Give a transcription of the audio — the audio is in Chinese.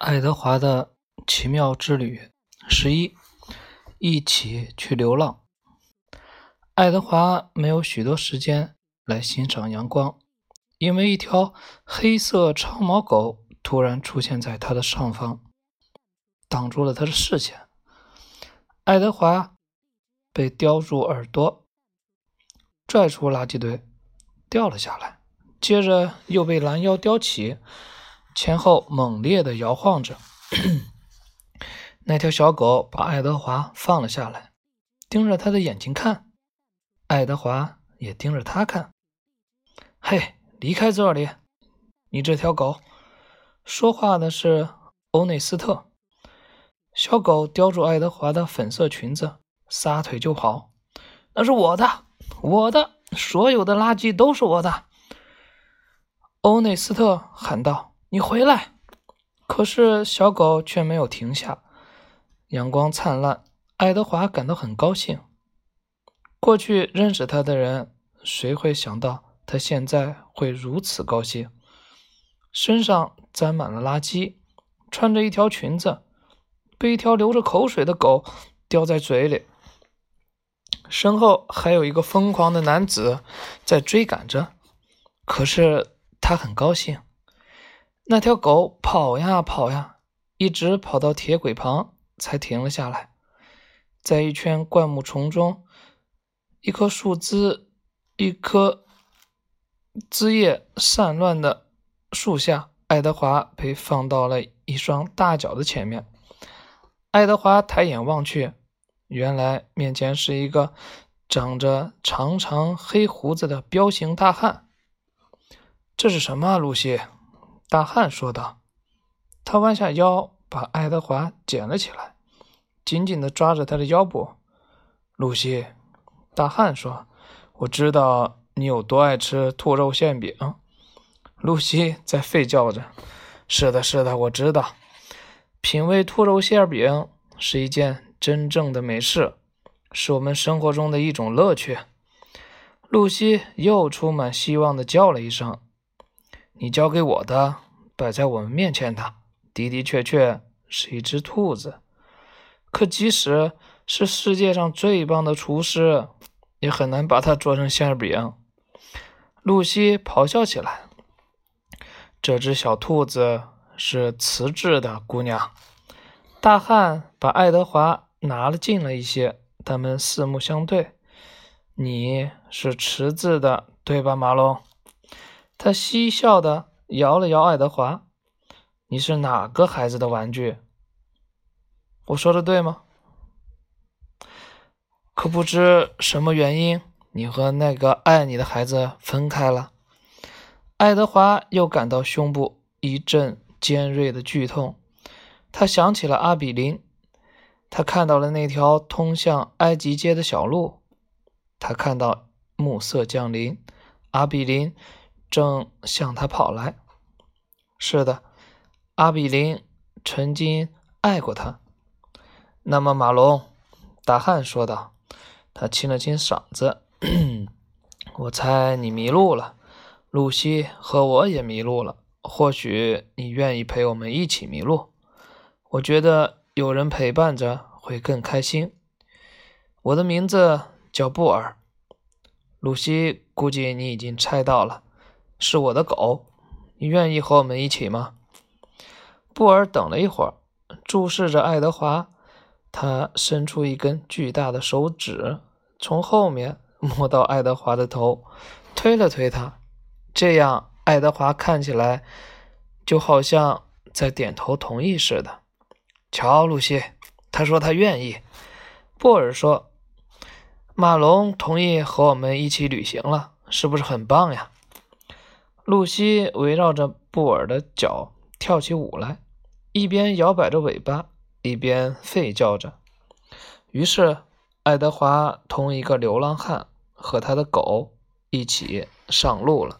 爱德华的奇妙之旅十一，一起去流浪。爱德华没有许多时间来欣赏阳光，因为一条黑色长毛狗突然出现在他的上方，挡住了他的视线。爱德华被叼住耳朵，拽出垃圾堆，掉了下来，接着又被拦腰叼起。前后猛烈的摇晃着，那条小狗把爱德华放了下来，盯着他的眼睛看。爱德华也盯着他看。嘿，离开这里！你这条狗！说话的是欧内斯特。小狗叼住爱德华的粉色裙子，撒腿就跑。那是我的，我的，所有的垃圾都是我的！欧内斯特喊道。你回来！可是小狗却没有停下。阳光灿烂，爱德华感到很高兴。过去认识他的人，谁会想到他现在会如此高兴？身上沾满了垃圾，穿着一条裙子，被一条流着口水的狗叼在嘴里，身后还有一个疯狂的男子在追赶着。可是他很高兴。那条狗跑呀跑呀，一直跑到铁轨旁才停了下来。在一圈灌木丛中，一棵树枝、一棵枝叶散乱的树下，爱德华被放到了一双大脚的前面。爱德华抬眼望去，原来面前是一个长着长长黑胡子的彪形大汉。这是什么，啊露西？大汉说道：“他弯下腰，把爱德华捡了起来，紧紧地抓着他的腰部。”露西，大汉说：“我知道你有多爱吃兔肉馅饼。”露西在吠叫着：“是的，是的，我知道。品味兔肉馅饼是一件真正的美事，是我们生活中的一种乐趣。”露西又充满希望地叫了一声。你交给我的，摆在我们面前的，的的确确是一只兔子。可即使是世界上最棒的厨师，也很难把它做成馅饼。露西咆哮起来：“这只小兔子是瓷质的，姑娘。”大汉把爱德华拿了近了一些，他们四目相对。“你是瓷质的，对吧，马龙？”他嬉笑的摇了摇爱德华：“你是哪个孩子的玩具？我说的对吗？可不知什么原因，你和那个爱你的孩子分开了。”爱德华又感到胸部一阵尖锐的剧痛，他想起了阿比林，他看到了那条通向埃及街的小路，他看到暮色降临，阿比林。正向他跑来。是的，阿比林曾经爱过他。那么，马龙，大汉说道。他清了清嗓子：“ 我猜你迷路了。露西和我也迷路了。或许你愿意陪我们一起迷路？我觉得有人陪伴着会更开心。我的名字叫布尔。露西，估计你已经猜到了。”是我的狗，你愿意和我们一起吗？布尔等了一会儿，注视着爱德华。他伸出一根巨大的手指，从后面摸到爱德华的头，推了推他。这样，爱德华看起来就好像在点头同意似的。瞧，露西，他说他愿意。布尔说：“马龙同意和我们一起旅行了，是不是很棒呀？”露西围绕着布尔的脚跳起舞来，一边摇摆着尾巴，一边吠叫着。于是，爱德华同一个流浪汉和他的狗一起上路了。